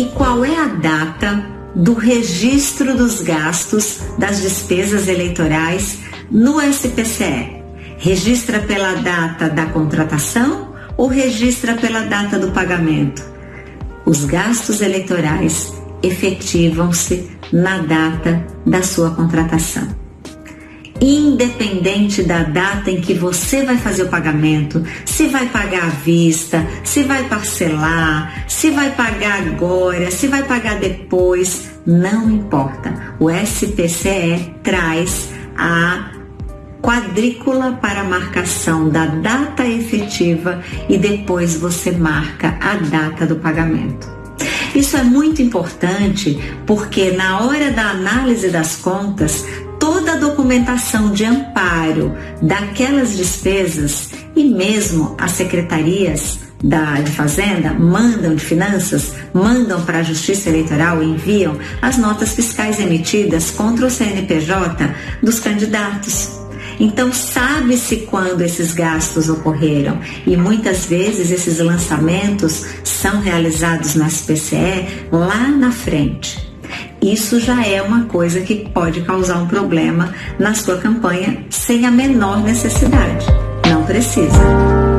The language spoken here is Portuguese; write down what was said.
E qual é a data do registro dos gastos das despesas eleitorais no SPCE? Registra pela data da contratação ou registra pela data do pagamento? Os gastos eleitorais efetivam-se na data da sua contratação. Independente da data em que você vai fazer o pagamento, se vai pagar à vista, se vai parcelar, se vai pagar agora, se vai pagar depois, não importa. O SPCE traz a quadrícula para marcação da data efetiva e depois você marca a data do pagamento. Isso é muito importante porque na hora da análise das contas, toda a documentação de amparo daquelas despesas e mesmo as secretarias da de Fazenda mandam de Finanças, mandam para a Justiça Eleitoral e enviam as notas fiscais emitidas contra o CNPJ dos candidatos. Então, sabe-se quando esses gastos ocorreram e muitas vezes esses lançamentos são realizados na SPCE lá na frente. Isso já é uma coisa que pode causar um problema na sua campanha sem a menor necessidade. Não precisa.